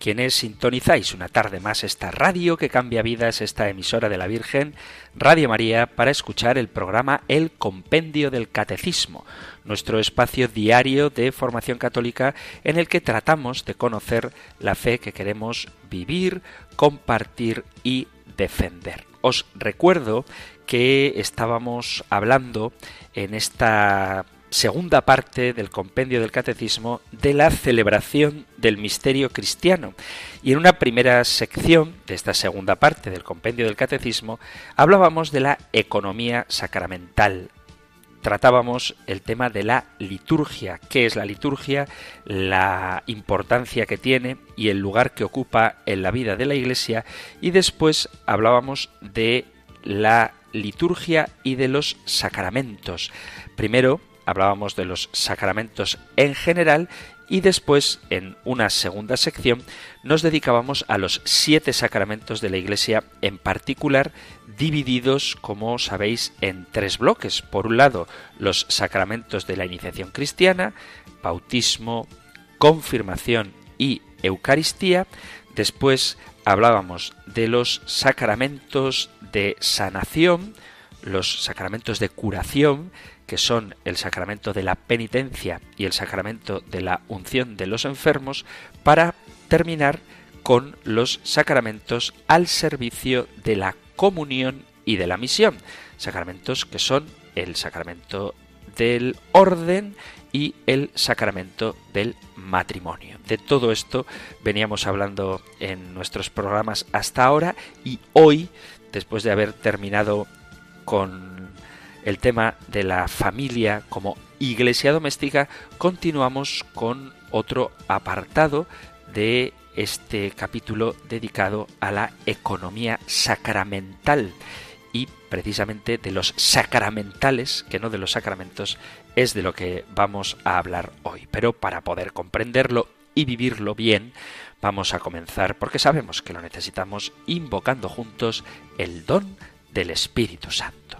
quienes sintonizáis una tarde más esta radio que cambia vidas, esta emisora de la Virgen, Radio María, para escuchar el programa El Compendio del Catecismo, nuestro espacio diario de formación católica en el que tratamos de conocer la fe que queremos vivir, compartir y defender. Os recuerdo que estábamos hablando en esta segunda parte del compendio del catecismo de la celebración del misterio cristiano. Y en una primera sección de esta segunda parte del compendio del catecismo hablábamos de la economía sacramental. Tratábamos el tema de la liturgia, qué es la liturgia, la importancia que tiene y el lugar que ocupa en la vida de la Iglesia y después hablábamos de la liturgia y de los sacramentos. Primero hablábamos de los sacramentos en general y después, en una segunda sección, nos dedicábamos a los siete sacramentos de la Iglesia en particular, divididos, como sabéis, en tres bloques. Por un lado, los sacramentos de la iniciación cristiana, bautismo, confirmación y Eucaristía. Después hablábamos de los sacramentos de sanación, los sacramentos de curación, que son el sacramento de la penitencia y el sacramento de la unción de los enfermos, para terminar con los sacramentos al servicio de la comunión y de la misión, sacramentos que son el sacramento del orden y el sacramento del matrimonio. De todo esto veníamos hablando en nuestros programas hasta ahora y hoy, después de haber terminado con el tema de la familia como iglesia doméstica, continuamos con otro apartado de este capítulo dedicado a la economía sacramental y precisamente de los sacramentales, que no de los sacramentos, es de lo que vamos a hablar hoy. Pero para poder comprenderlo y vivirlo bien, vamos a comenzar, porque sabemos que lo necesitamos, invocando juntos el don del Espíritu Santo.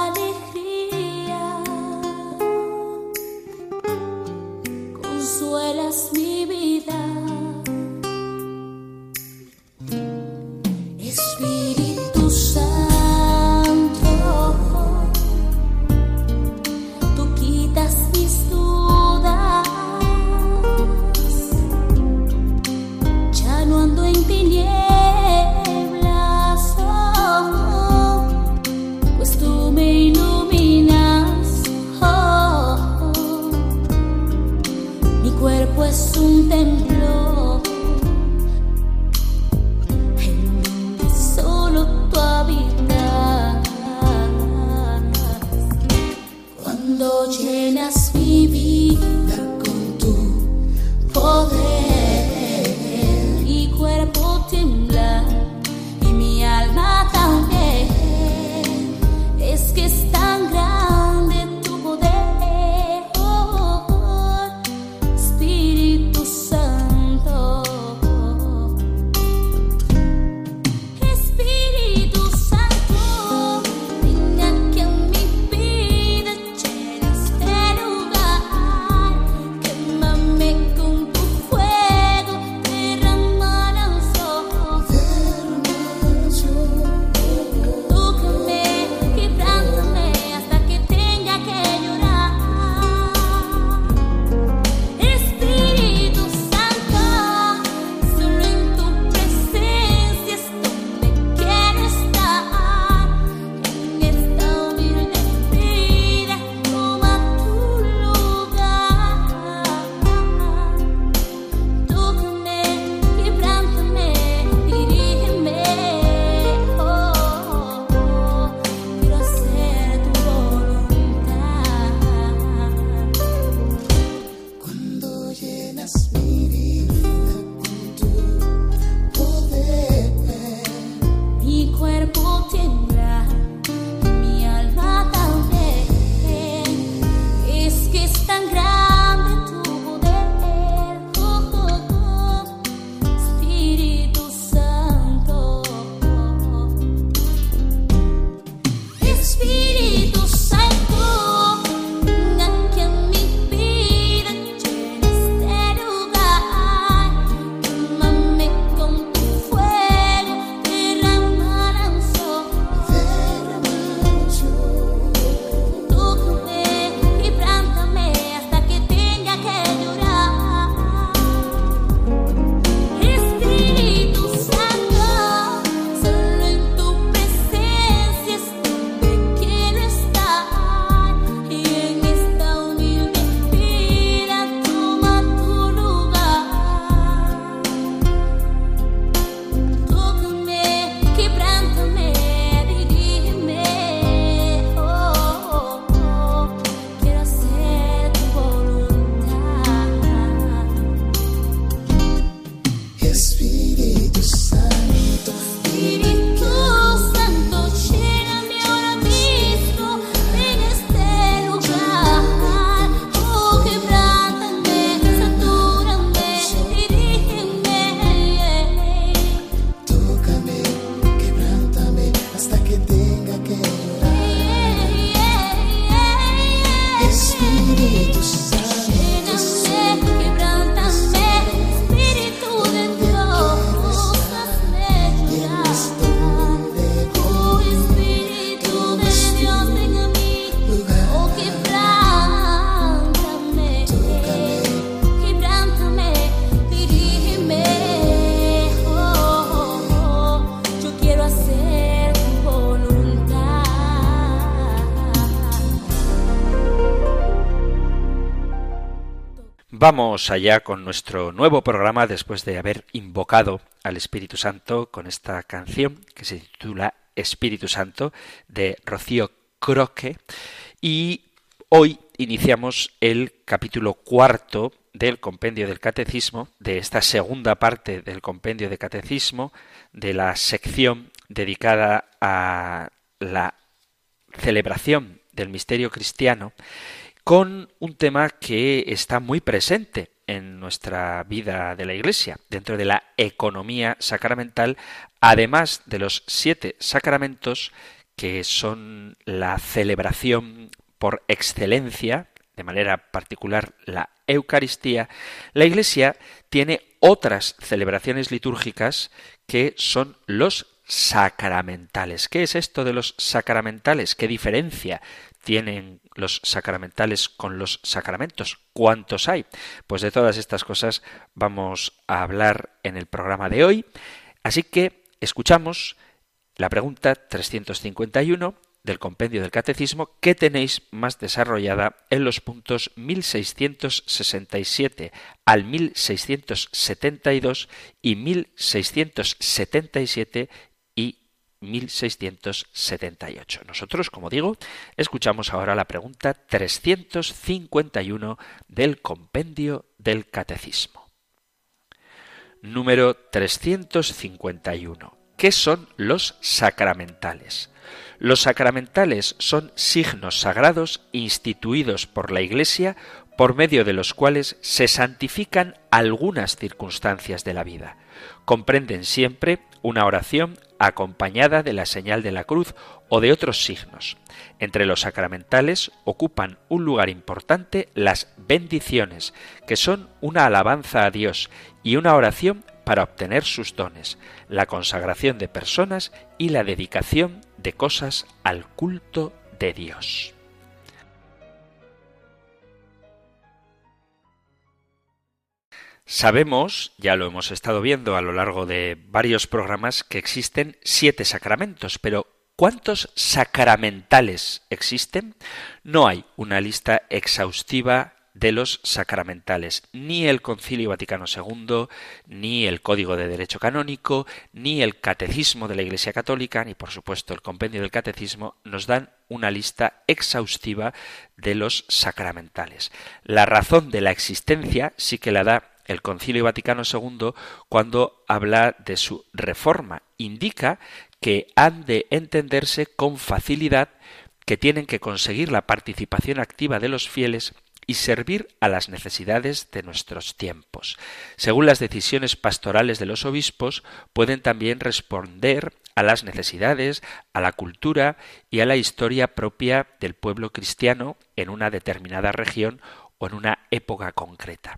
Vamos allá con nuestro nuevo programa después de haber invocado al Espíritu Santo con esta canción que se titula Espíritu Santo de Rocío Croque. Y hoy iniciamos el capítulo cuarto del compendio del catecismo, de esta segunda parte del compendio de catecismo, de la sección dedicada a la celebración del misterio cristiano, con un tema que está muy presente en nuestra vida de la Iglesia, dentro de la economía sacramental, además de los siete sacramentos que son la celebración por excelencia, de manera particular la Eucaristía, la Iglesia tiene otras celebraciones litúrgicas que son los sacramentales. ¿Qué es esto de los sacramentales? ¿Qué diferencia tienen los sacramentales con los sacramentos? ¿Cuántos hay? Pues de todas estas cosas vamos a hablar en el programa de hoy. Así que escuchamos la pregunta 351 del compendio del catecismo que tenéis más desarrollada en los puntos 1667 al 1672 y 1677 y 1678. Nosotros, como digo, escuchamos ahora la pregunta 351 del compendio del catecismo. Número 351. ¿Qué son los sacramentales? Los sacramentales son signos sagrados instituidos por la Iglesia por medio de los cuales se santifican algunas circunstancias de la vida. Comprenden siempre una oración acompañada de la señal de la cruz o de otros signos. Entre los sacramentales ocupan un lugar importante las bendiciones, que son una alabanza a Dios y una oración para obtener sus dones, la consagración de personas y la dedicación de cosas al culto de Dios. Sabemos, ya lo hemos estado viendo a lo largo de varios programas, que existen siete sacramentos, pero ¿cuántos sacramentales existen? No hay una lista exhaustiva de los sacramentales. Ni el Concilio Vaticano II, ni el Código de Derecho Canónico, ni el Catecismo de la Iglesia Católica, ni por supuesto el Compendio del Catecismo nos dan una lista exhaustiva de los sacramentales. La razón de la existencia sí que la da el Concilio Vaticano II cuando habla de su reforma. Indica que han de entenderse con facilidad que tienen que conseguir la participación activa de los fieles y servir a las necesidades de nuestros tiempos. Según las decisiones pastorales de los obispos, pueden también responder a las necesidades, a la cultura y a la historia propia del pueblo cristiano en una determinada región o en una época concreta.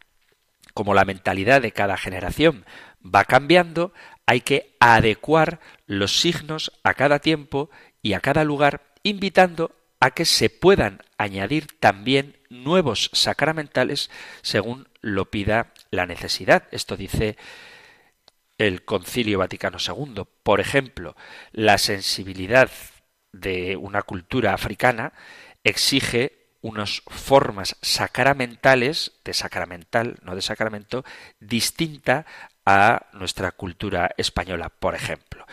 Como la mentalidad de cada generación va cambiando, hay que adecuar los signos a cada tiempo y a cada lugar, invitando a que se puedan añadir también nuevos sacramentales según lo pida la necesidad. Esto dice el Concilio Vaticano II. Por ejemplo, la sensibilidad de una cultura africana exige unas formas sacramentales, de sacramental, no de sacramento, distinta a nuestra cultura española, por ejemplo.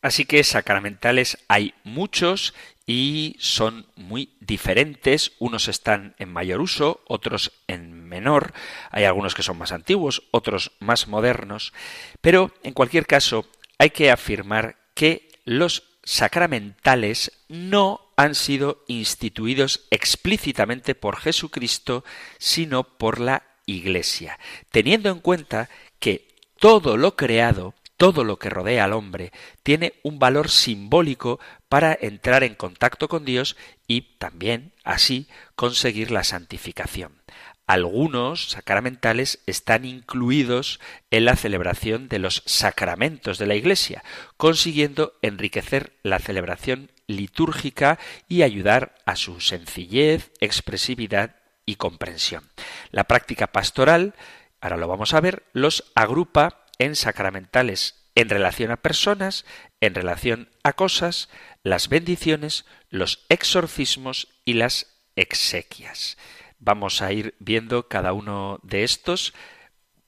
Así que sacramentales hay muchos y son muy diferentes. Unos están en mayor uso, otros en menor. Hay algunos que son más antiguos, otros más modernos. Pero, en cualquier caso, hay que afirmar que los sacramentales no han sido instituidos explícitamente por Jesucristo, sino por la Iglesia, teniendo en cuenta que todo lo creado todo lo que rodea al hombre tiene un valor simbólico para entrar en contacto con Dios y también, así, conseguir la santificación. Algunos sacramentales están incluidos en la celebración de los sacramentos de la Iglesia, consiguiendo enriquecer la celebración litúrgica y ayudar a su sencillez, expresividad y comprensión. La práctica pastoral, ahora lo vamos a ver, los agrupa en sacramentales en relación a personas, en relación a cosas, las bendiciones, los exorcismos y las exequias. Vamos a ir viendo cada uno de estos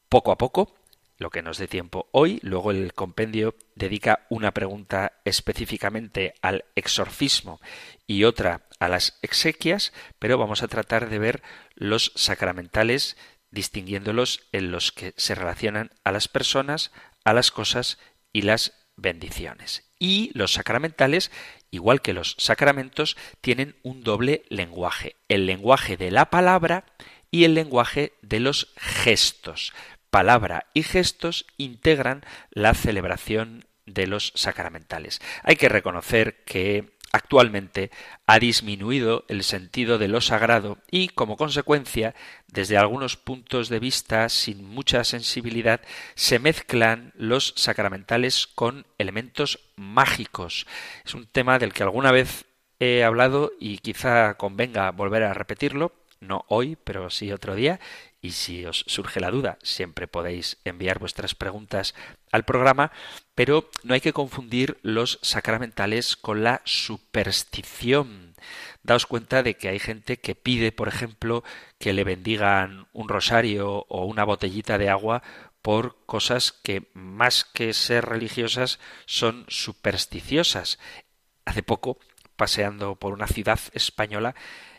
poco a poco, lo que nos dé tiempo hoy. Luego el compendio dedica una pregunta específicamente al exorcismo y otra a las exequias, pero vamos a tratar de ver los sacramentales distinguiéndolos en los que se relacionan a las personas, a las cosas y las bendiciones. Y los sacramentales, igual que los sacramentos, tienen un doble lenguaje, el lenguaje de la palabra y el lenguaje de los gestos. Palabra y gestos integran la celebración de los sacramentales. Hay que reconocer que actualmente ha disminuido el sentido de lo sagrado y, como consecuencia, desde algunos puntos de vista sin mucha sensibilidad, se mezclan los sacramentales con elementos mágicos. Es un tema del que alguna vez he hablado y quizá convenga volver a repetirlo, no hoy, pero sí otro día, y si os surge la duda, siempre podéis enviar vuestras preguntas al programa, pero no hay que confundir los sacramentales con la superstición. Daos cuenta de que hay gente que pide, por ejemplo, que le bendigan un rosario o una botellita de agua por cosas que más que ser religiosas son supersticiosas. Hace poco, paseando por una ciudad española,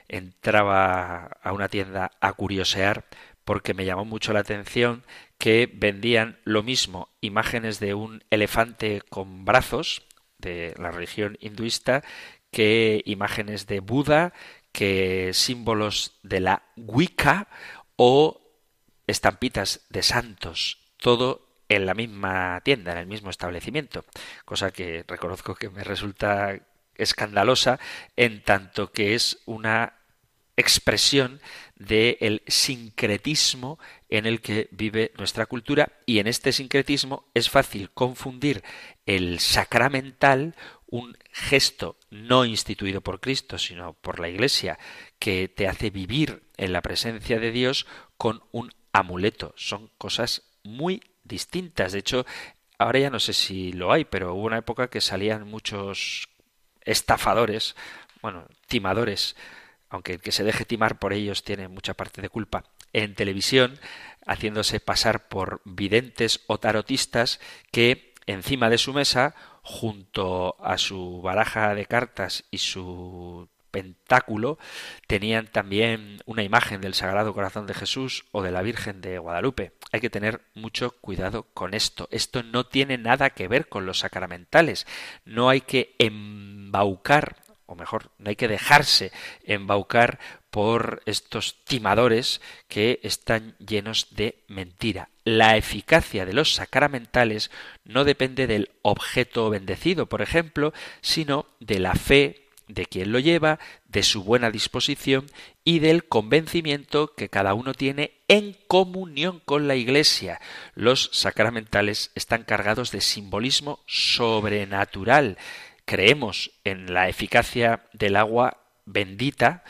entraba a una tienda a curiosear porque me llamó mucho la atención que vendían lo mismo imágenes de un elefante con brazos de la religión hinduista que imágenes de Buda, que símbolos de la Wicca o estampitas de santos, todo en la misma tienda, en el mismo establecimiento, cosa que reconozco que me resulta escandalosa en tanto que es una expresión del sincretismo en el que vive nuestra cultura y en este sincretismo es fácil confundir el sacramental, un gesto no instituido por Cristo, sino por la Iglesia, que te hace vivir en la presencia de Dios con un amuleto. Son cosas muy distintas. De hecho, ahora ya no sé si lo hay, pero hubo una época que salían muchos estafadores, bueno, timadores, aunque el que se deje timar por ellos tiene mucha parte de culpa, en televisión, haciéndose pasar por videntes o tarotistas que encima de su mesa, junto a su baraja de cartas y su pentáculo, tenían también una imagen del Sagrado Corazón de Jesús o de la Virgen de Guadalupe. Hay que tener mucho cuidado con esto. Esto no tiene nada que ver con los sacramentales. No hay que embaucar o mejor, no hay que dejarse embaucar por estos timadores que están llenos de mentira. La eficacia de los sacramentales no depende del objeto bendecido, por ejemplo, sino de la fe de quien lo lleva, de su buena disposición y del convencimiento que cada uno tiene en comunión con la Iglesia. Los sacramentales están cargados de simbolismo sobrenatural creemos en la eficacia del agua bendita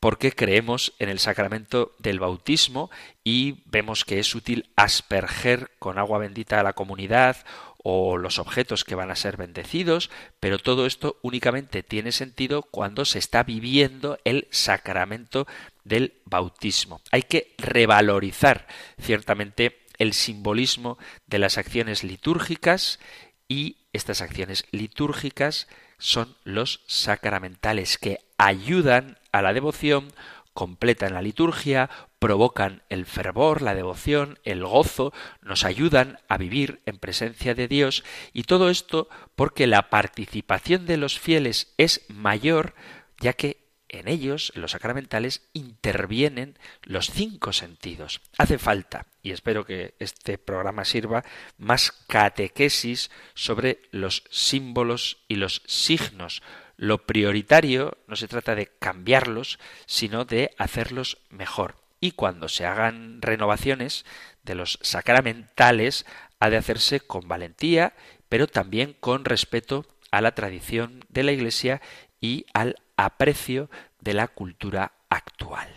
porque creemos en el sacramento del bautismo y vemos que es útil asperger con agua bendita a la comunidad o los objetos que van a ser bendecidos, pero todo esto únicamente tiene sentido cuando se está viviendo el sacramento del bautismo. Hay que revalorizar ciertamente el simbolismo de las acciones litúrgicas y estas acciones litúrgicas son los sacramentales que ayudan a la devoción, completan la liturgia, provocan el fervor, la devoción, el gozo, nos ayudan a vivir en presencia de Dios. Y todo esto porque la participación de los fieles es mayor ya que en ellos, en los sacramentales, intervienen los cinco sentidos. Hace falta, y espero que este programa sirva, más catequesis sobre los símbolos y los signos. Lo prioritario no se trata de cambiarlos, sino de hacerlos mejor. Y cuando se hagan renovaciones de los sacramentales, ha de hacerse con valentía, pero también con respeto a la tradición de la Iglesia y al aprecio de la cultura actual.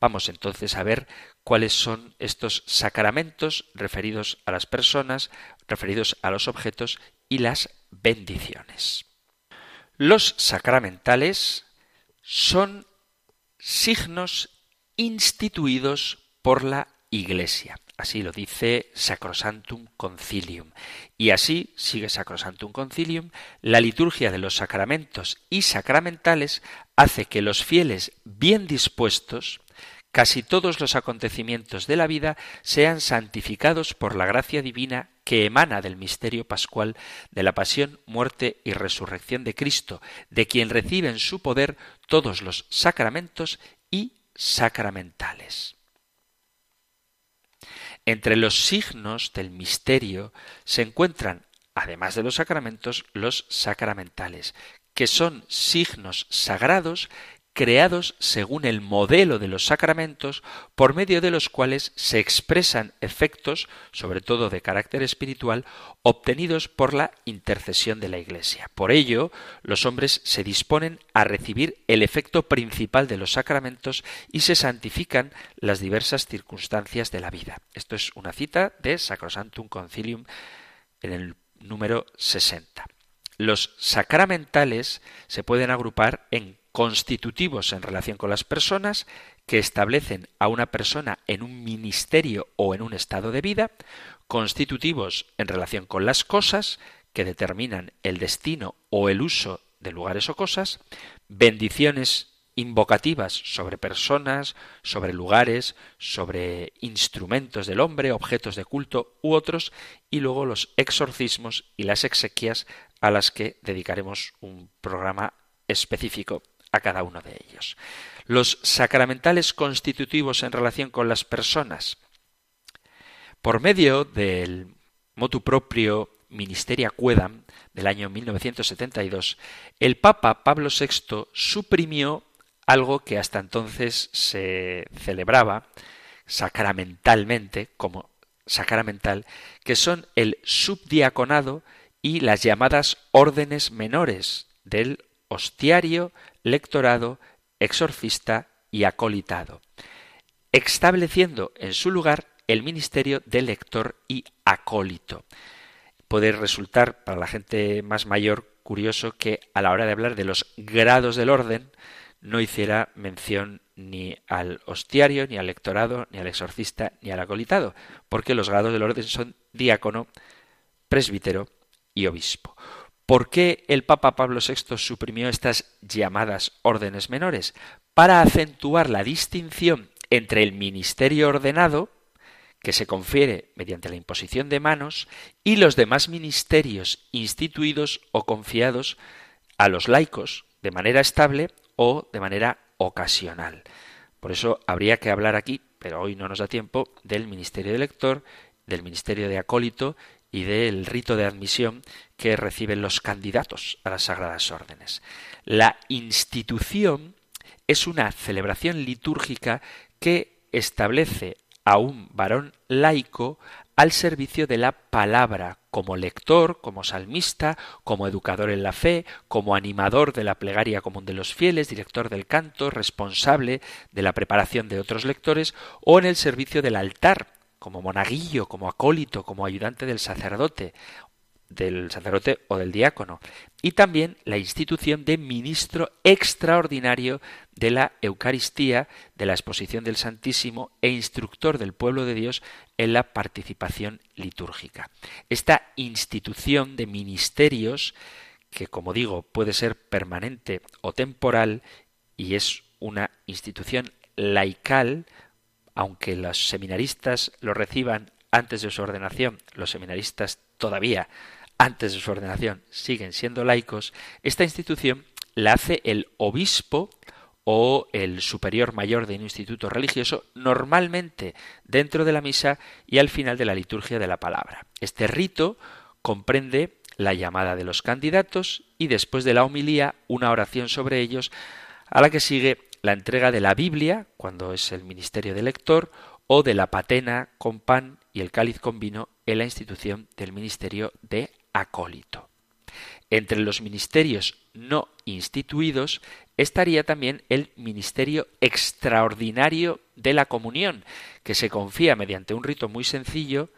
Vamos entonces a ver cuáles son estos sacramentos referidos a las personas, referidos a los objetos y las bendiciones. Los sacramentales son signos instituidos por la Iglesia. Así lo dice Sacrosantum Concilium. Y así, sigue Sacrosantum Concilium, la liturgia de los sacramentos y sacramentales hace que los fieles bien dispuestos, casi todos los acontecimientos de la vida sean santificados por la gracia divina que emana del misterio pascual de la pasión, muerte y resurrección de Cristo, de quien reciben su poder todos los sacramentos y sacramentales. Entre los signos del misterio se encuentran, además de los sacramentos, los sacramentales, que son signos sagrados creados según el modelo de los sacramentos, por medio de los cuales se expresan efectos, sobre todo de carácter espiritual, obtenidos por la intercesión de la Iglesia. Por ello, los hombres se disponen a recibir el efecto principal de los sacramentos y se santifican las diversas circunstancias de la vida. Esto es una cita de Sacrosantum Concilium en el número 60. Los sacramentales se pueden agrupar en constitutivos en relación con las personas que establecen a una persona en un ministerio o en un estado de vida, constitutivos en relación con las cosas que determinan el destino o el uso de lugares o cosas, bendiciones invocativas sobre personas, sobre lugares, sobre instrumentos del hombre, objetos de culto u otros, y luego los exorcismos y las exequias a las que dedicaremos un programa específico a cada uno de ellos. Los sacramentales constitutivos en relación con las personas. Por medio del motu propio Ministeria Quedam del año 1972, el Papa Pablo VI suprimió algo que hasta entonces se celebraba sacramentalmente como sacramental, que son el subdiaconado y las llamadas órdenes menores del hostiario, lectorado, exorcista y acolitado, estableciendo en su lugar el ministerio de lector y acólito. Puede resultar para la gente más mayor curioso que a la hora de hablar de los grados del orden no hiciera mención ni al hostiario, ni al lectorado, ni al exorcista, ni al acolitado, porque los grados del orden son diácono, presbítero y obispo. ¿Por qué el Papa Pablo VI suprimió estas llamadas órdenes menores? Para acentuar la distinción entre el ministerio ordenado, que se confiere mediante la imposición de manos, y los demás ministerios instituidos o confiados a los laicos de manera estable o de manera ocasional. Por eso habría que hablar aquí, pero hoy no nos da tiempo, del ministerio de lector, del ministerio de acólito y del rito de admisión que reciben los candidatos a las sagradas órdenes. La institución es una celebración litúrgica que establece a un varón laico al servicio de la palabra, como lector, como salmista, como educador en la fe, como animador de la plegaria común de los fieles, director del canto, responsable de la preparación de otros lectores, o en el servicio del altar, como monaguillo, como acólito, como ayudante del sacerdote, del sacerdote o del diácono, y también la institución de ministro extraordinario de la Eucaristía, de la exposición del Santísimo e instructor del pueblo de Dios en la participación litúrgica. Esta institución de ministerios, que como digo puede ser permanente o temporal, y es una institución laical, aunque los seminaristas lo reciban antes de su ordenación, los seminaristas todavía antes de su ordenación siguen siendo laicos, esta institución la hace el obispo o el superior mayor de un instituto religioso, normalmente dentro de la misa y al final de la liturgia de la palabra. Este rito comprende la llamada de los candidatos y después de la homilía una oración sobre ellos, a la que sigue la entrega de la Biblia, cuando es el ministerio de lector, o de la patena con pan y el cáliz con vino en la institución del ministerio de acólito. Entre los ministerios no instituidos estaría también el ministerio extraordinario de la comunión, que se confía mediante un rito muy sencillo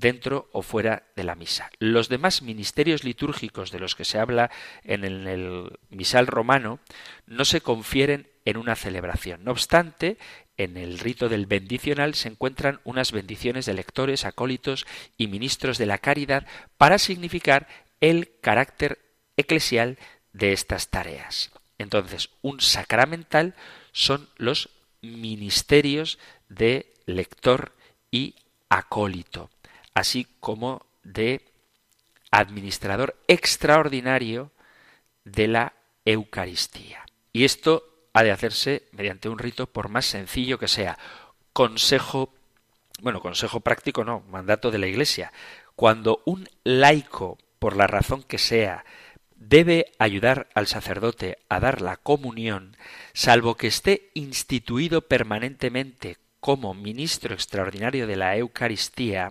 dentro o fuera de la misa. Los demás ministerios litúrgicos de los que se habla en el misal romano no se confieren en una celebración. No obstante, en el rito del bendicional se encuentran unas bendiciones de lectores, acólitos y ministros de la caridad para significar el carácter eclesial de estas tareas. Entonces, un sacramental son los ministerios de lector y acólito, así como de administrador extraordinario de la Eucaristía. Y esto ha de hacerse mediante un rito por más sencillo que sea. Consejo, bueno, consejo práctico no, mandato de la Iglesia. Cuando un laico, por la razón que sea, debe ayudar al sacerdote a dar la comunión, salvo que esté instituido permanentemente como ministro extraordinario de la Eucaristía,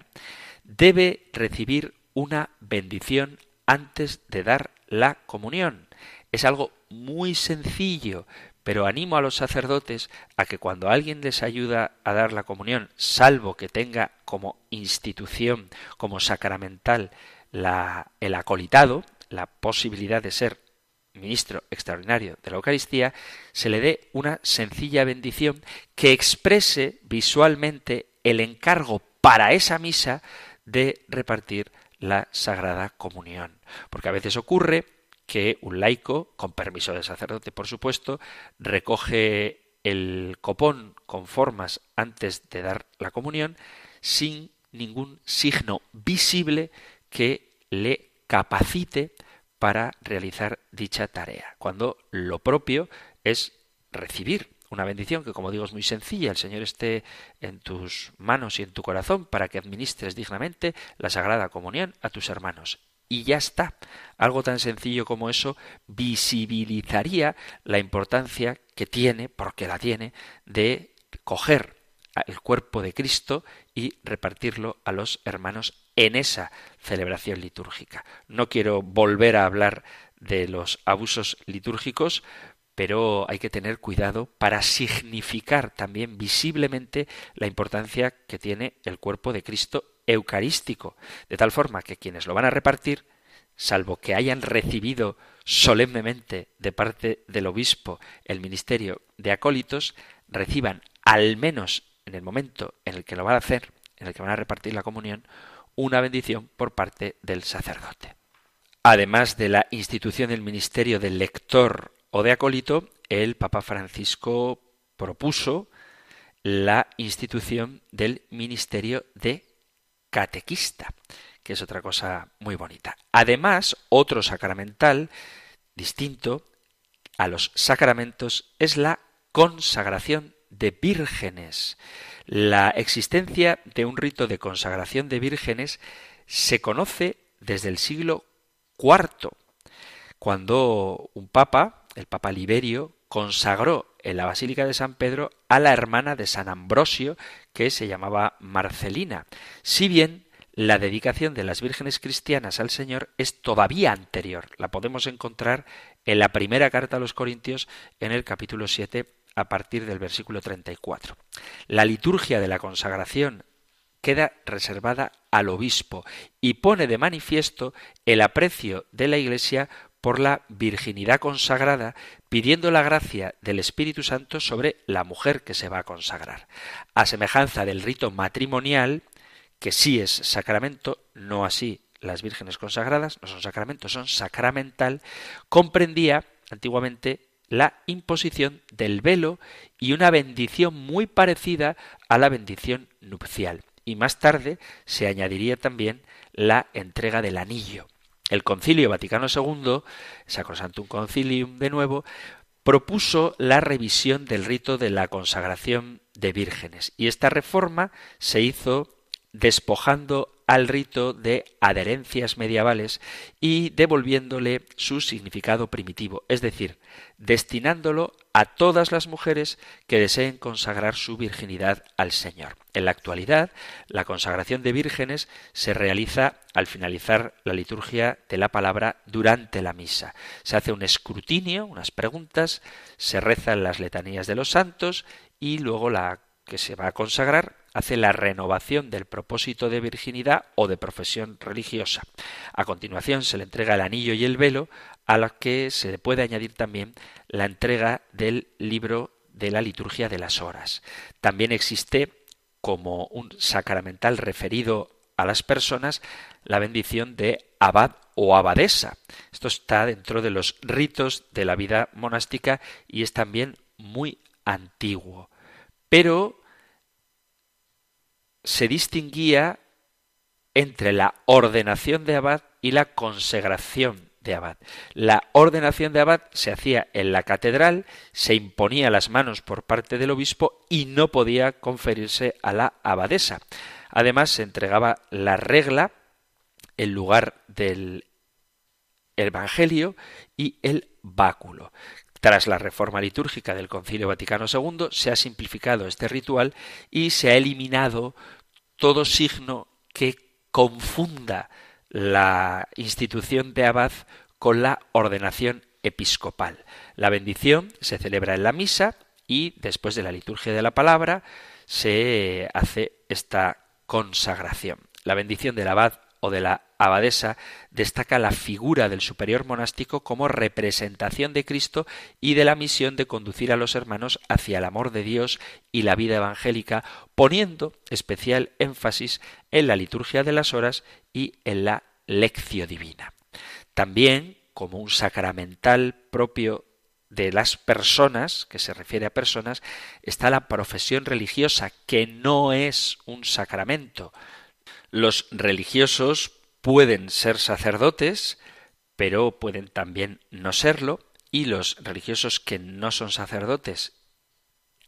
debe recibir una bendición antes de dar la comunión. Es algo muy sencillo, pero animo a los sacerdotes a que cuando alguien les ayuda a dar la comunión, salvo que tenga como institución, como sacramental, la, el acolitado, la posibilidad de ser ministro extraordinario de la Eucaristía, se le dé una sencilla bendición que exprese visualmente el encargo para esa misa de repartir la Sagrada Comunión. Porque a veces ocurre que un laico, con permiso del sacerdote por supuesto, recoge el copón con formas antes de dar la comunión sin ningún signo visible que le capacite para realizar dicha tarea, cuando lo propio es recibir una bendición que, como digo, es muy sencilla. El Señor esté en tus manos y en tu corazón para que administres dignamente la Sagrada Comunión a tus hermanos y ya está. Algo tan sencillo como eso visibilizaría la importancia que tiene, porque la tiene, de coger el cuerpo de Cristo y repartirlo a los hermanos en esa celebración litúrgica. No quiero volver a hablar de los abusos litúrgicos, pero hay que tener cuidado para significar también visiblemente la importancia que tiene el cuerpo de Cristo eucarístico, de tal forma que quienes lo van a repartir, salvo que hayan recibido solemnemente de parte del obispo el ministerio de acólitos, reciban al menos en el momento en el que lo van a hacer, en el que van a repartir la comunión, una bendición por parte del sacerdote. Además de la institución del ministerio del lector o de acólito, el Papa Francisco propuso la institución del ministerio de catequista, que es otra cosa muy bonita. Además, otro sacramental distinto a los sacramentos es la consagración de vírgenes. La existencia de un rito de consagración de vírgenes se conoce desde el siglo IV, cuando un papa, el papa Liberio, consagró en la Basílica de San Pedro a la hermana de San Ambrosio, que se llamaba Marcelina. Si bien la dedicación de las vírgenes cristianas al Señor es todavía anterior. La podemos encontrar en la primera carta a los Corintios en el capítulo 7 a partir del versículo 34. La liturgia de la consagración queda reservada al obispo y pone de manifiesto el aprecio de la Iglesia por la virginidad consagrada, pidiendo la gracia del Espíritu Santo sobre la mujer que se va a consagrar. A semejanza del rito matrimonial, que sí es sacramento, no así las vírgenes consagradas, no son sacramentos, son sacramental, comprendía antiguamente la imposición del velo y una bendición muy parecida a la bendición nupcial. Y más tarde se añadiría también la entrega del anillo. El Concilio Vaticano II, Sacrosantum Concilium de nuevo, propuso la revisión del rito de la consagración de vírgenes. Y esta reforma se hizo despojando al rito de adherencias medievales y devolviéndole su significado primitivo, es decir, destinándolo a todas las mujeres que deseen consagrar su virginidad al Señor. En la actualidad, la consagración de vírgenes se realiza al finalizar la liturgia de la palabra durante la misa. Se hace un escrutinio, unas preguntas, se rezan las letanías de los santos y luego la que se va a consagrar hace la renovación del propósito de virginidad o de profesión religiosa. A continuación se le entrega el anillo y el velo, a la que se le puede añadir también la entrega del libro de la liturgia de las horas. También existe como un sacramental referido a las personas la bendición de abad o abadesa. Esto está dentro de los ritos de la vida monástica y es también muy antiguo. Pero se distinguía entre la ordenación de abad y la consagración de abad. La ordenación de abad se hacía en la catedral, se imponía las manos por parte del obispo y no podía conferirse a la abadesa. Además, se entregaba la regla en lugar del Evangelio y el báculo. Tras la reforma litúrgica del Concilio Vaticano II, se ha simplificado este ritual y se ha eliminado todo signo que confunda la institución de abad con la ordenación episcopal. La bendición se celebra en la misa y después de la liturgia de la palabra se hace esta consagración. La bendición del abad o de la abadesa destaca la figura del superior monástico como representación de Cristo y de la misión de conducir a los hermanos hacia el amor de Dios y la vida evangélica, poniendo especial énfasis en la liturgia de las horas y en la lección divina. También, como un sacramental propio de las personas, que se refiere a personas, está la profesión religiosa, que no es un sacramento. Los religiosos pueden ser sacerdotes, pero pueden también no serlo, y los religiosos que no son sacerdotes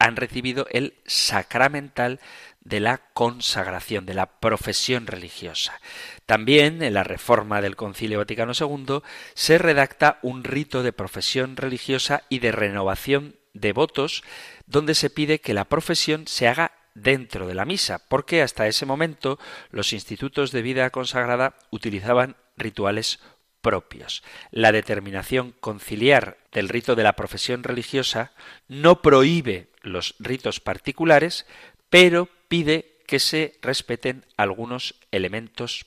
han recibido el sacramental de la consagración, de la profesión religiosa. También en la reforma del Concilio Vaticano II se redacta un rito de profesión religiosa y de renovación de votos donde se pide que la profesión se haga dentro de la misa, porque hasta ese momento los institutos de vida consagrada utilizaban rituales propios. La determinación conciliar del rito de la profesión religiosa no prohíbe los ritos particulares, pero pide que se respeten algunos elementos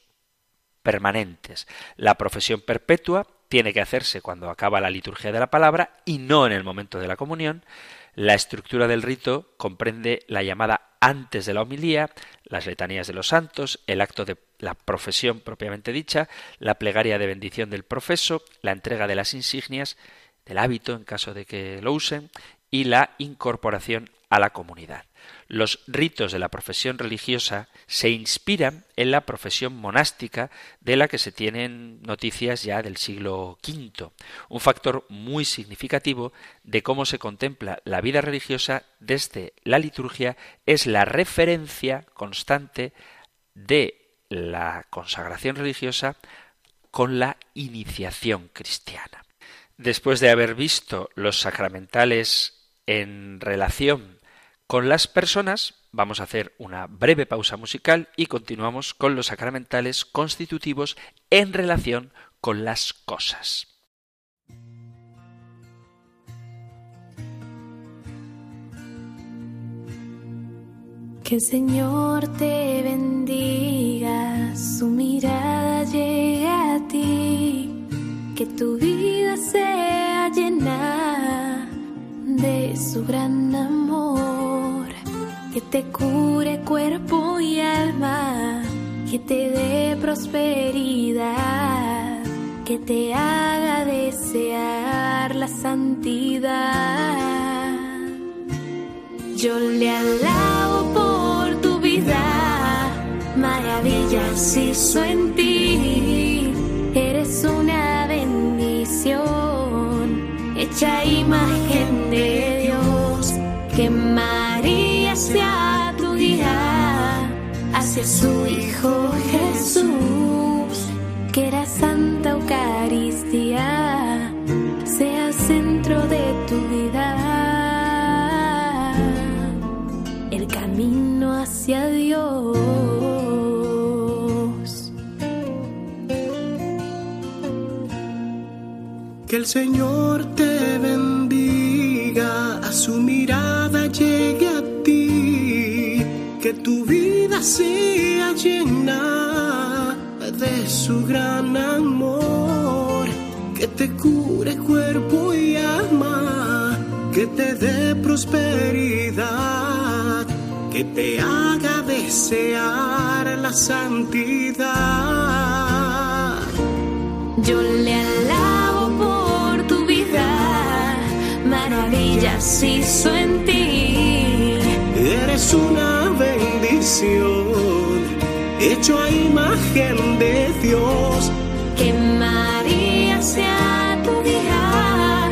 permanentes. La profesión perpetua tiene que hacerse cuando acaba la liturgia de la palabra y no en el momento de la comunión. La estructura del rito comprende la llamada antes de la homilía, las letanías de los santos, el acto de la profesión propiamente dicha, la plegaria de bendición del profeso, la entrega de las insignias, del hábito en caso de que lo usen, y la incorporación a la comunidad. Los ritos de la profesión religiosa se inspiran en la profesión monástica de la que se tienen noticias ya del siglo V, un factor muy significativo de cómo se contempla la vida religiosa desde la liturgia es la referencia constante de la consagración religiosa con la iniciación cristiana. Después de haber visto los sacramentales en relación con las personas, vamos a hacer una breve pausa musical y continuamos con los sacramentales constitutivos en relación con las cosas. Que el Señor te bendiga, su mirada llegue a ti, que tu vida sea llena de su gran amor, te cure cuerpo y alma, que te dé prosperidad, que te haga desear la santidad. Yo le alabo por tu vida, maravillas hizo en ti, eres una bendición, hecha imagen hacia su Hijo Jesús, que la Santa Eucaristía sea centro de tu vida. el camino hacia Dios. Que el Señor te bendiga, a su mirada llegue a ti, que tu vida sea llena de su gran amor, que te cure cuerpo y alma, que te dé prosperidad, que te haga desear la santidad. Yo le alabo por tu vida, maravillas hizo en ti. Eres una bendición, hecho a imagen de Dios. Que María sea tu hija,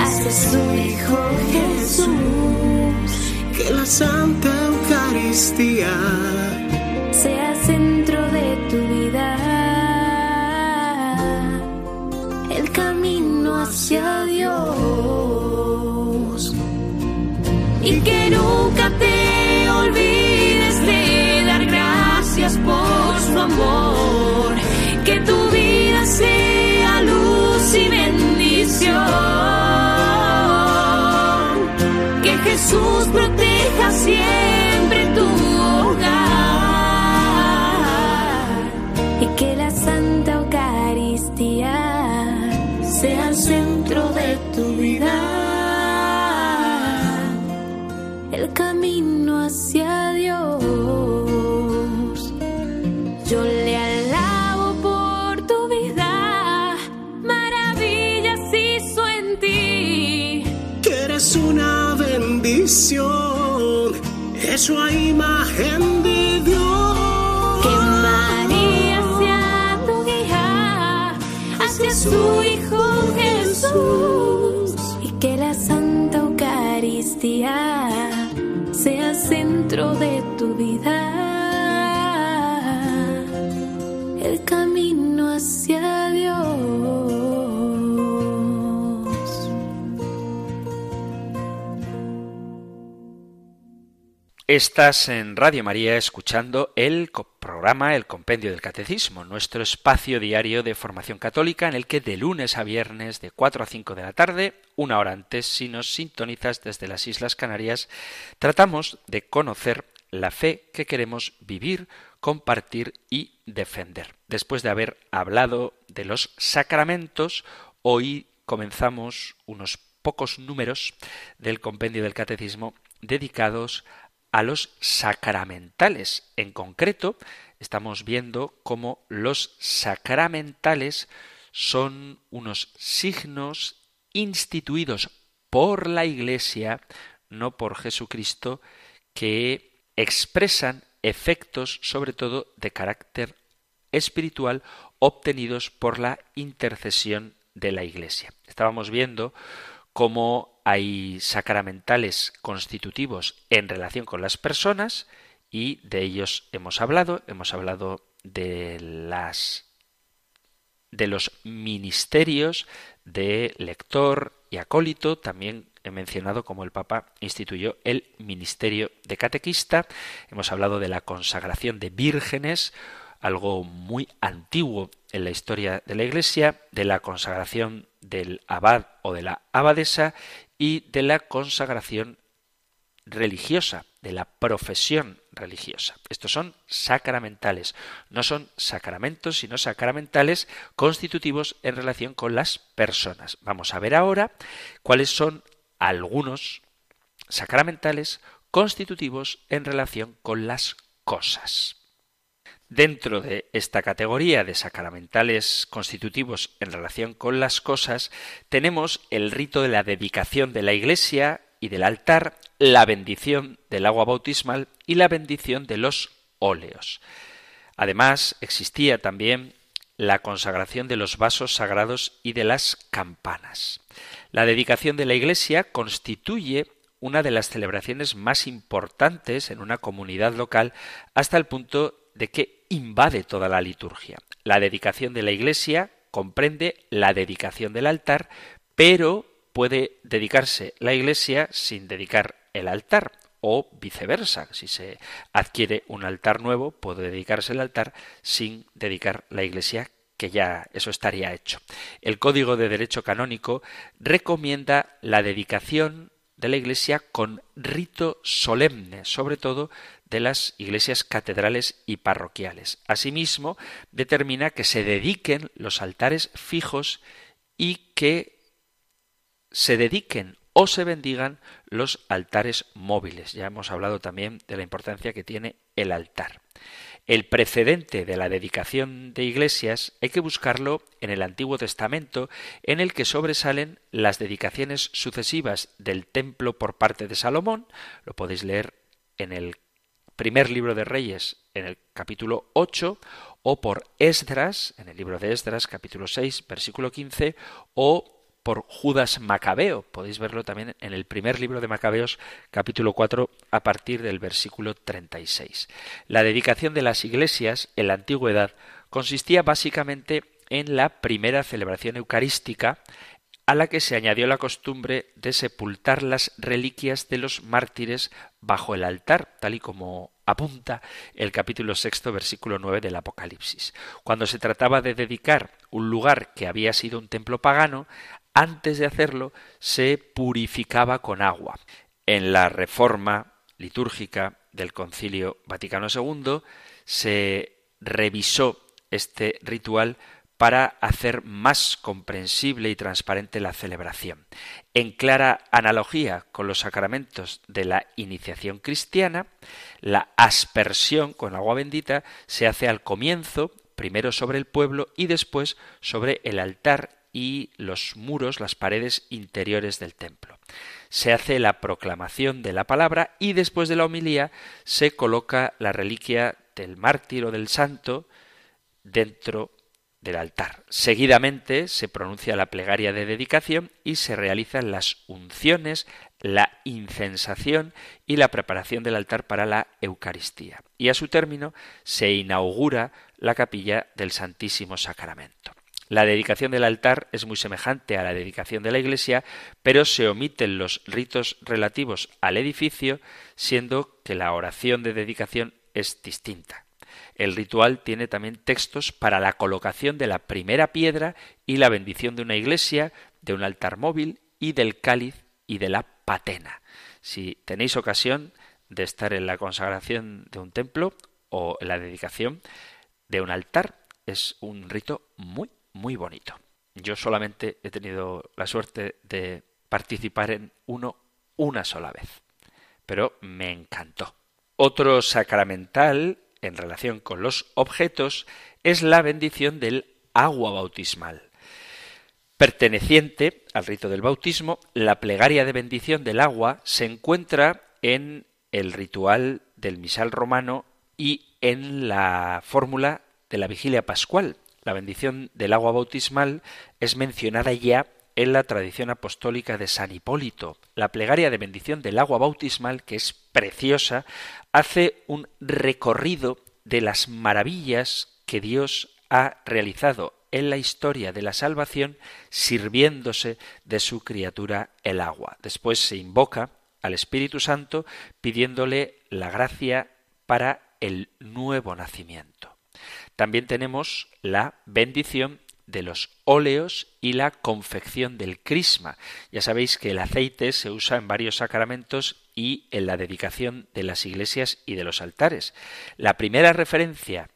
hace su Hijo Jesús. Que la Santa Eucaristía sea centro de tu vida, el camino hacia Jesús proteja siempre hecho a imagen de Dios. Que María sea tu guía hacia su Hijo Jesús y que la Santa Eucaristía sea centro de tu vida, Estás en Radio María escuchando el programa El Compendio del Catecismo, nuestro espacio diario de formación católica en el que de lunes a viernes de 4 a 5 de la tarde, una hora antes si nos sintonizas desde las Islas Canarias, tratamos de conocer la fe que queremos vivir, compartir y defender. Después de haber hablado de los sacramentos, hoy comenzamos unos pocos números del compendio del catecismo dedicados a los sacramentales. En concreto, estamos viendo cómo los sacramentales son unos signos instituidos por la Iglesia, no por Jesucristo, que expresan efectos sobre todo de carácter espiritual obtenidos por la intercesión de la Iglesia. Estábamos viendo cómo hay sacramentales constitutivos en relación con las personas y de ellos hemos hablado, hemos hablado de las de los ministerios de lector y acólito, también he mencionado cómo el Papa instituyó el ministerio de catequista, hemos hablado de la consagración de vírgenes, algo muy antiguo en la historia de la Iglesia, de la consagración del abad o de la abadesa y de la consagración religiosa, de la profesión religiosa. Estos son sacramentales, no son sacramentos, sino sacramentales constitutivos en relación con las personas. Vamos a ver ahora cuáles son algunos sacramentales constitutivos en relación con las cosas. Dentro de esta categoría de sacramentales constitutivos en relación con las cosas, tenemos el rito de la dedicación de la iglesia y del altar, la bendición del agua bautismal y la bendición de los óleos. Además, existía también la consagración de los vasos sagrados y de las campanas. La dedicación de la iglesia constituye una de las celebraciones más importantes en una comunidad local hasta el punto de que invade toda la liturgia. La dedicación de la iglesia comprende la dedicación del altar, pero puede dedicarse la iglesia sin dedicar el altar o viceversa. Si se adquiere un altar nuevo, puede dedicarse el altar sin dedicar la iglesia que ya eso estaría hecho. El Código de Derecho Canónico recomienda la dedicación de la iglesia con rito solemne, sobre todo de las iglesias catedrales y parroquiales. Asimismo, determina que se dediquen los altares fijos y que se dediquen o se bendigan los altares móviles. Ya hemos hablado también de la importancia que tiene el altar. El precedente de la dedicación de iglesias hay que buscarlo en el Antiguo Testamento, en el que sobresalen las dedicaciones sucesivas del templo por parte de Salomón. Lo podéis leer en el primer libro de Reyes, en el capítulo 8, o por Esdras, en el libro de Esdras, capítulo 6, versículo 15, o por Judas Macabeo. Podéis verlo también en el primer libro de Macabeos, capítulo 4, a partir del versículo 36. La dedicación de las iglesias en la antigüedad consistía básicamente en la primera celebración eucarística, a la que se añadió la costumbre de sepultar las reliquias de los mártires bajo el altar, tal y como apunta el capítulo sexto, versículo nueve del Apocalipsis. Cuando se trataba de dedicar un lugar que había sido un templo pagano, antes de hacerlo se purificaba con agua. En la reforma litúrgica del Concilio Vaticano II se revisó este ritual para hacer más comprensible y transparente la celebración. En clara analogía con los sacramentos de la iniciación cristiana, la aspersión con agua bendita se hace al comienzo, primero sobre el pueblo y después sobre el altar y los muros, las paredes interiores del templo. Se hace la proclamación de la palabra y después de la homilía se coloca la reliquia del mártir o del santo dentro del altar. Seguidamente se pronuncia la plegaria de dedicación y se realizan las unciones, la incensación y la preparación del altar para la Eucaristía. Y a su término se inaugura la capilla del Santísimo Sacramento. La dedicación del altar es muy semejante a la dedicación de la iglesia, pero se omiten los ritos relativos al edificio, siendo que la oración de dedicación es distinta. El ritual tiene también textos para la colocación de la primera piedra y la bendición de una iglesia, de un altar móvil y del cáliz y de la patena. Si tenéis ocasión de estar en la consagración de un templo o en la dedicación de un altar, es un rito muy muy bonito. Yo solamente he tenido la suerte de participar en uno una sola vez, pero me encantó. Otro sacramental en relación con los objetos es la bendición del agua bautismal. Perteneciente al rito del bautismo, la plegaria de bendición del agua se encuentra en el ritual del misal romano y en la fórmula de la vigilia pascual, la bendición del agua bautismal es mencionada ya en la tradición apostólica de San Hipólito. La plegaria de bendición del agua bautismal, que es preciosa, hace un recorrido de las maravillas que Dios ha realizado en la historia de la salvación sirviéndose de su criatura el agua. Después se invoca al Espíritu Santo pidiéndole la gracia para el nuevo nacimiento. También tenemos la bendición de los óleos y la confección del crisma. Ya sabéis que el aceite se usa en varios sacramentos y en la dedicación de las iglesias y de los altares. La primera referencia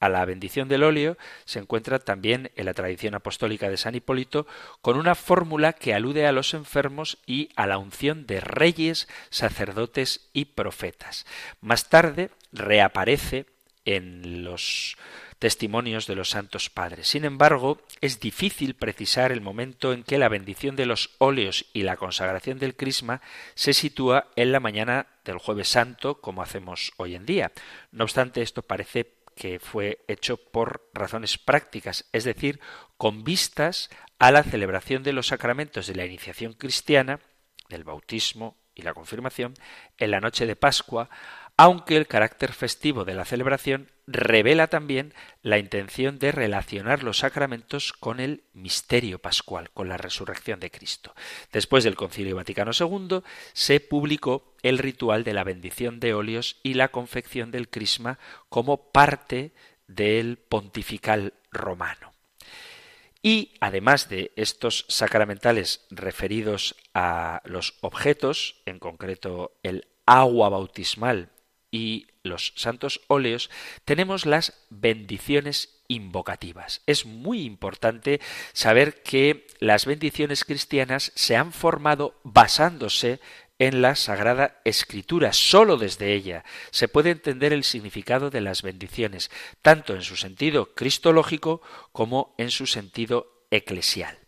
a la bendición del óleo se encuentra también en la tradición apostólica de San Hipólito con una fórmula que alude a los enfermos y a la unción de reyes, sacerdotes y profetas. Más tarde reaparece en los testimonios de los santos padres. Sin embargo, es difícil precisar el momento en que la bendición de los óleos y la consagración del crisma se sitúa en la mañana del jueves santo, como hacemos hoy en día. No obstante, esto parece que fue hecho por razones prácticas, es decir, con vistas a la celebración de los sacramentos de la iniciación cristiana, del bautismo y la confirmación, en la noche de Pascua, aunque el carácter festivo de la celebración revela también la intención de relacionar los sacramentos con el misterio pascual, con la resurrección de Cristo. Después del Concilio Vaticano II se publicó el ritual de la bendición de óleos y la confección del crisma como parte del pontifical romano. Y además de estos sacramentales referidos a los objetos, en concreto el agua bautismal y los santos óleos, tenemos las bendiciones invocativas. Es muy importante saber que las bendiciones cristianas se han formado basándose en la Sagrada Escritura. Solo desde ella se puede entender el significado de las bendiciones, tanto en su sentido cristológico como en su sentido eclesial.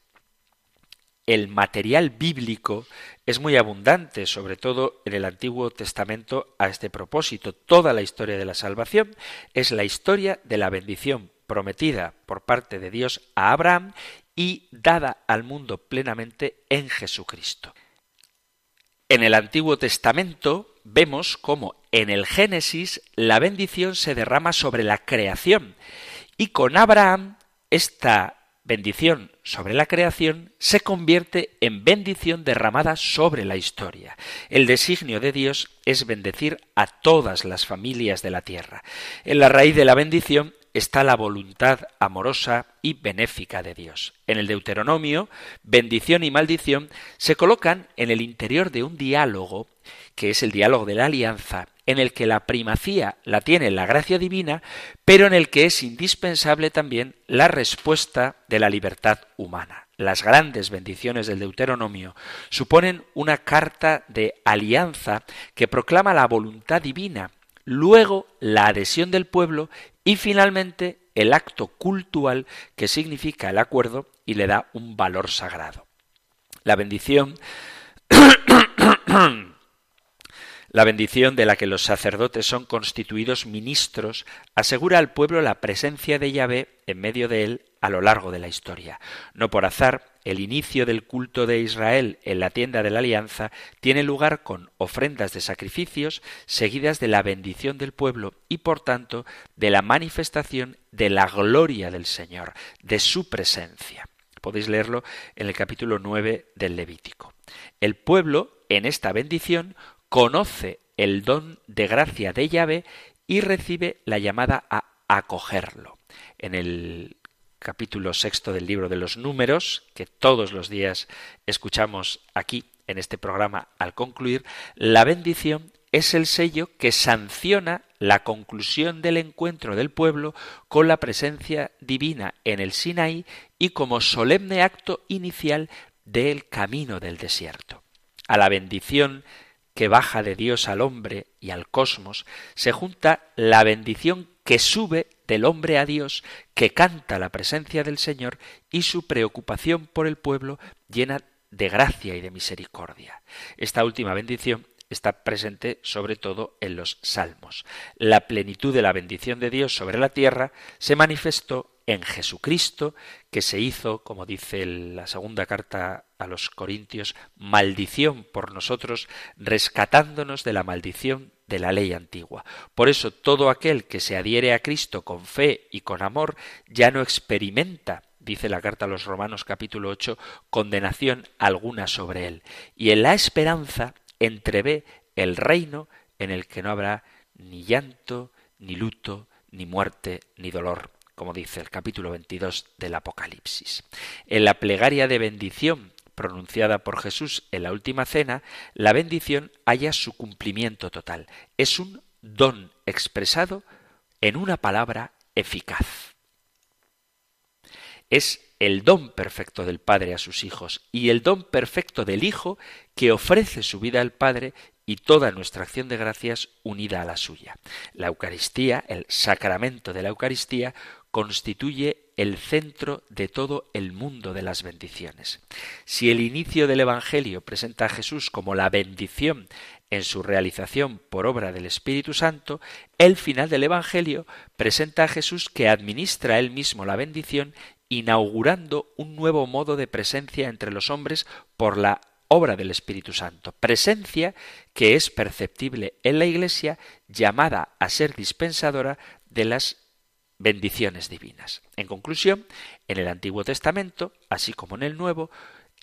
El material bíblico es muy abundante, sobre todo en el Antiguo Testamento, a este propósito. Toda la historia de la salvación es la historia de la bendición prometida por parte de Dios a Abraham y dada al mundo plenamente en Jesucristo. En el Antiguo Testamento vemos cómo en el Génesis la bendición se derrama sobre la creación y con Abraham esta bendición sobre la creación se convierte en bendición derramada sobre la historia. El designio de Dios es bendecir a todas las familias de la tierra. En la raíz de la bendición está la voluntad amorosa y benéfica de Dios. En el Deuteronomio, bendición y maldición se colocan en el interior de un diálogo, que es el diálogo de la alianza, en el que la primacía la tiene la gracia divina, pero en el que es indispensable también la respuesta de la libertad humana. Las grandes bendiciones del Deuteronomio suponen una carta de alianza que proclama la voluntad divina, luego la adhesión del pueblo y finalmente el acto cultural que significa el acuerdo y le da un valor sagrado. La bendición La bendición de la que los sacerdotes son constituidos ministros asegura al pueblo la presencia de Yahvé en medio de él a lo largo de la historia. No por azar, el inicio del culto de Israel en la tienda de la alianza tiene lugar con ofrendas de sacrificios seguidas de la bendición del pueblo y por tanto de la manifestación de la gloria del Señor, de su presencia. Podéis leerlo en el capítulo 9 del Levítico. El pueblo, en esta bendición, conoce el don de gracia de llave y recibe la llamada a acogerlo. En el capítulo sexto del libro de los números, que todos los días escuchamos aquí en este programa al concluir, la bendición es el sello que sanciona la conclusión del encuentro del pueblo con la presencia divina en el Sinaí y como solemne acto inicial del camino del desierto. A la bendición que baja de Dios al hombre y al cosmos, se junta la bendición que sube del hombre a Dios, que canta la presencia del Señor y su preocupación por el pueblo llena de gracia y de misericordia. Esta última bendición está presente sobre todo en los salmos. La plenitud de la bendición de Dios sobre la tierra se manifestó en Jesucristo, que se hizo, como dice la segunda carta a los Corintios, maldición por nosotros, rescatándonos de la maldición de la ley antigua. Por eso todo aquel que se adhiere a Cristo con fe y con amor ya no experimenta dice la carta a los Romanos capítulo 8, condenación alguna sobre él. Y en la esperanza entrevé el reino en el que no habrá ni llanto, ni luto, ni muerte, ni dolor, como dice el capítulo 22 del Apocalipsis. En la plegaria de bendición pronunciada por Jesús en la última cena, la bendición haya su cumplimiento total. Es un don expresado en una palabra eficaz. Es el don perfecto del Padre a sus hijos y el don perfecto del Hijo que ofrece su vida al Padre y toda nuestra acción de gracias unida a la suya. La Eucaristía, el sacramento de la Eucaristía, constituye el centro de todo el mundo de las bendiciones. Si el inicio del Evangelio presenta a Jesús como la bendición en su realización por obra del Espíritu Santo, el final del Evangelio presenta a Jesús que administra él mismo la bendición, inaugurando un nuevo modo de presencia entre los hombres por la obra del Espíritu Santo, presencia que es perceptible en la Iglesia llamada a ser dispensadora de las bendiciones divinas. En conclusión, en el Antiguo Testamento, así como en el Nuevo,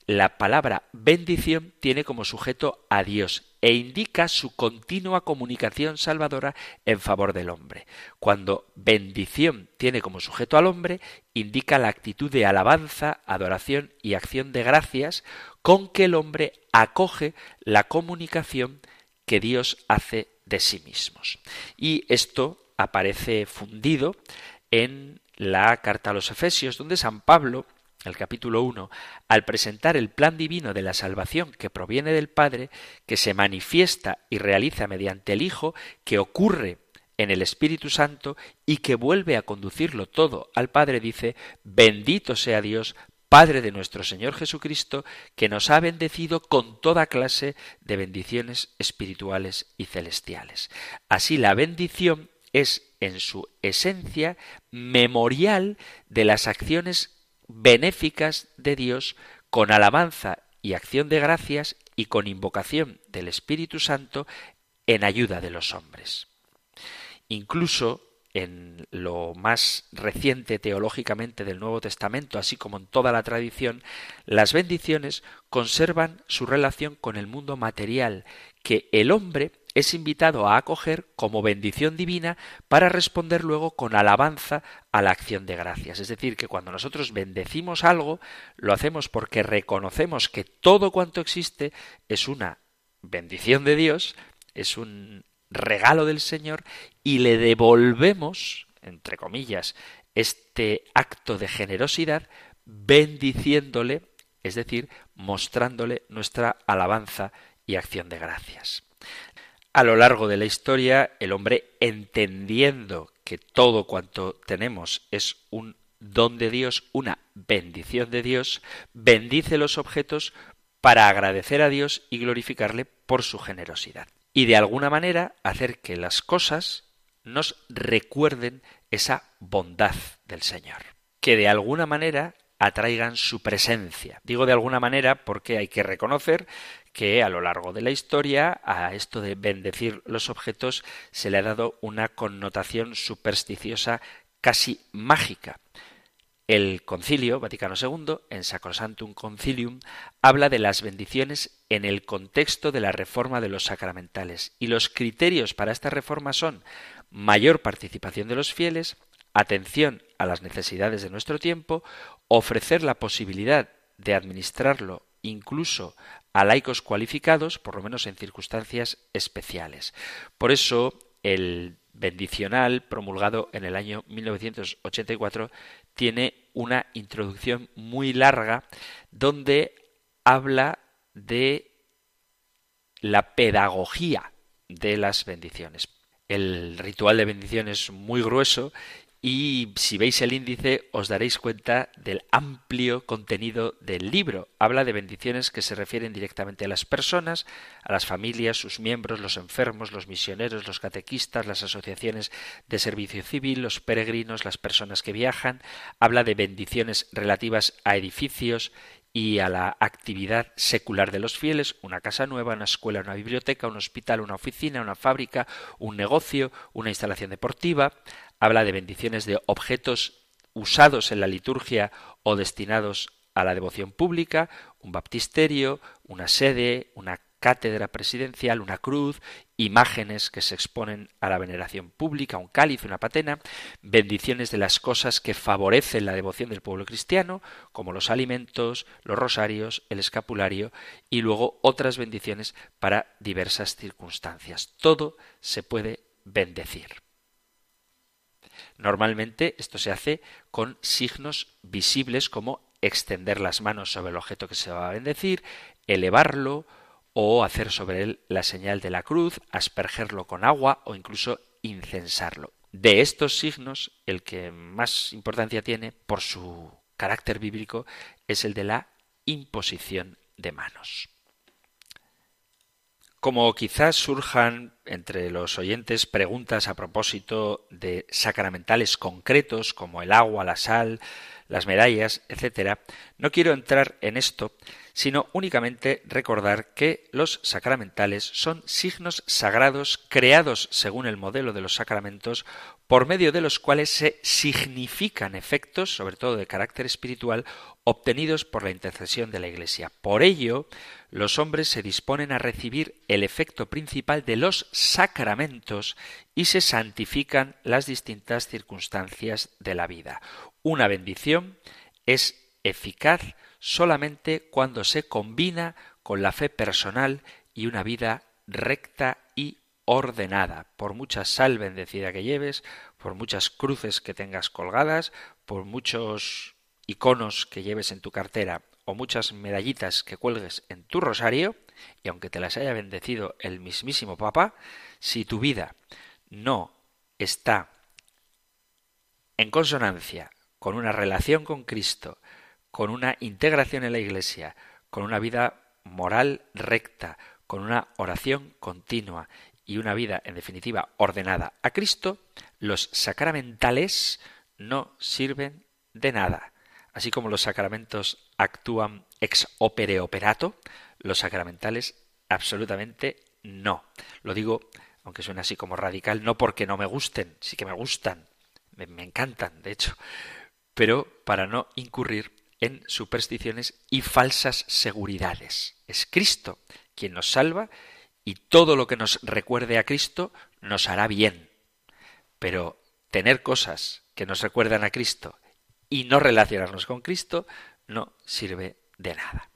la palabra bendición tiene como sujeto a Dios e indica su continua comunicación salvadora en favor del hombre. Cuando bendición tiene como sujeto al hombre, indica la actitud de alabanza, adoración y acción de gracias con que el hombre acoge la comunicación que Dios hace de sí mismos. Y esto aparece fundido en la carta a los Efesios, donde San Pablo, el capítulo 1, al presentar el plan divino de la salvación que proviene del Padre, que se manifiesta y realiza mediante el Hijo, que ocurre en el Espíritu Santo y que vuelve a conducirlo todo al Padre, dice, bendito sea Dios, Padre de nuestro Señor Jesucristo, que nos ha bendecido con toda clase de bendiciones espirituales y celestiales. Así la bendición es en su esencia memorial de las acciones benéficas de Dios con alabanza y acción de gracias y con invocación del Espíritu Santo en ayuda de los hombres. Incluso en lo más reciente teológicamente del Nuevo Testamento, así como en toda la tradición, las bendiciones conservan su relación con el mundo material, que el hombre es invitado a acoger como bendición divina para responder luego con alabanza a la acción de gracias. Es decir, que cuando nosotros bendecimos algo, lo hacemos porque reconocemos que todo cuanto existe es una bendición de Dios, es un regalo del Señor y le devolvemos, entre comillas, este acto de generosidad bendiciéndole, es decir, mostrándole nuestra alabanza y acción de gracias. A lo largo de la historia, el hombre, entendiendo que todo cuanto tenemos es un don de Dios, una bendición de Dios, bendice los objetos para agradecer a Dios y glorificarle por su generosidad. Y de alguna manera hacer que las cosas nos recuerden esa bondad del Señor. Que de alguna manera atraigan su presencia. Digo de alguna manera porque hay que reconocer que a lo largo de la historia a esto de bendecir los objetos se le ha dado una connotación supersticiosa casi mágica. El Concilio Vaticano II, en Sacrosantum Concilium, habla de las bendiciones en el contexto de la reforma de los sacramentales, y los criterios para esta reforma son mayor participación de los fieles, atención a las necesidades de nuestro tiempo, ofrecer la posibilidad de administrarlo incluso a laicos cualificados, por lo menos en circunstancias especiales. Por eso, el bendicional, promulgado en el año 1984, tiene una introducción muy larga donde habla de la pedagogía de las bendiciones. El ritual de bendición es muy grueso y si veis el índice os daréis cuenta del amplio contenido del libro. Habla de bendiciones que se refieren directamente a las personas, a las familias, sus miembros, los enfermos, los misioneros, los catequistas, las asociaciones de servicio civil, los peregrinos, las personas que viajan. Habla de bendiciones relativas a edificios y a la actividad secular de los fieles, una casa nueva, una escuela, una biblioteca, un hospital, una oficina, una fábrica, un negocio, una instalación deportiva, habla de bendiciones de objetos usados en la liturgia o destinados a la devoción pública, un baptisterio, una sede, una cátedra presidencial, una cruz, imágenes que se exponen a la veneración pública, un cáliz, una patena, bendiciones de las cosas que favorecen la devoción del pueblo cristiano, como los alimentos, los rosarios, el escapulario, y luego otras bendiciones para diversas circunstancias. Todo se puede bendecir. Normalmente esto se hace con signos visibles como extender las manos sobre el objeto que se va a bendecir, elevarlo o hacer sobre él la señal de la cruz, aspergerlo con agua o incluso incensarlo. De estos signos, el que más importancia tiene por su carácter bíblico es el de la imposición de manos. Como quizás surjan entre los oyentes preguntas a propósito de sacramentales concretos como el agua, la sal, las medallas, etc., no quiero entrar en esto, sino únicamente recordar que los sacramentales son signos sagrados creados según el modelo de los sacramentos por medio de los cuales se significan efectos, sobre todo de carácter espiritual, obtenidos por la intercesión de la Iglesia. Por ello, los hombres se disponen a recibir el efecto principal de los sacramentos y se santifican las distintas circunstancias de la vida. Una bendición es eficaz solamente cuando se combina con la fe personal y una vida recta y ordenada, por mucha sal bendecida que lleves, por muchas cruces que tengas colgadas, por muchos iconos que lleves en tu cartera o muchas medallitas que cuelgues en tu rosario, y aunque te las haya bendecido el mismísimo Papa, si tu vida no está en consonancia con una relación con Cristo, con una integración en la Iglesia, con una vida moral recta, con una oración continua y una vida, en definitiva, ordenada a Cristo, los sacramentales no sirven de nada. Así como los sacramentos actúan ex opere operato, los sacramentales absolutamente no. Lo digo, aunque suene así como radical, no porque no me gusten, sí que me gustan, me, me encantan, de hecho, pero para no incurrir en supersticiones y falsas seguridades. Es Cristo quien nos salva y todo lo que nos recuerde a Cristo nos hará bien. Pero tener cosas que nos recuerdan a Cristo y no relacionarnos con Cristo no sirve de nada.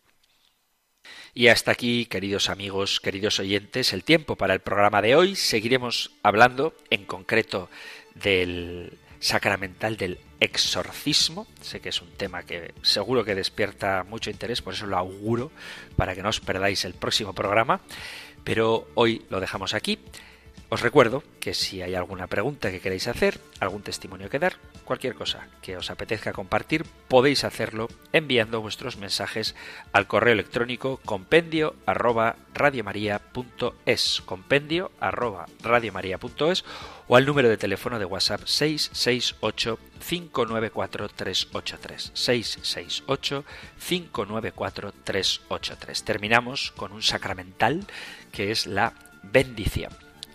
Y hasta aquí, queridos amigos, queridos oyentes, el tiempo para el programa de hoy. Seguiremos hablando en concreto del sacramental del exorcismo. Sé que es un tema que seguro que despierta mucho interés, por eso lo auguro, para que no os perdáis el próximo programa. Pero hoy lo dejamos aquí. Os recuerdo que si hay alguna pregunta que queréis hacer, algún testimonio que dar, cualquier cosa que os apetezca compartir, podéis hacerlo enviando vuestros mensajes al correo electrónico compendio arroba radiomaria.es, compendio arroba radiomaria.es o al número de teléfono de WhatsApp 668 594 383 668 594 383. Terminamos con un sacramental que es la bendición.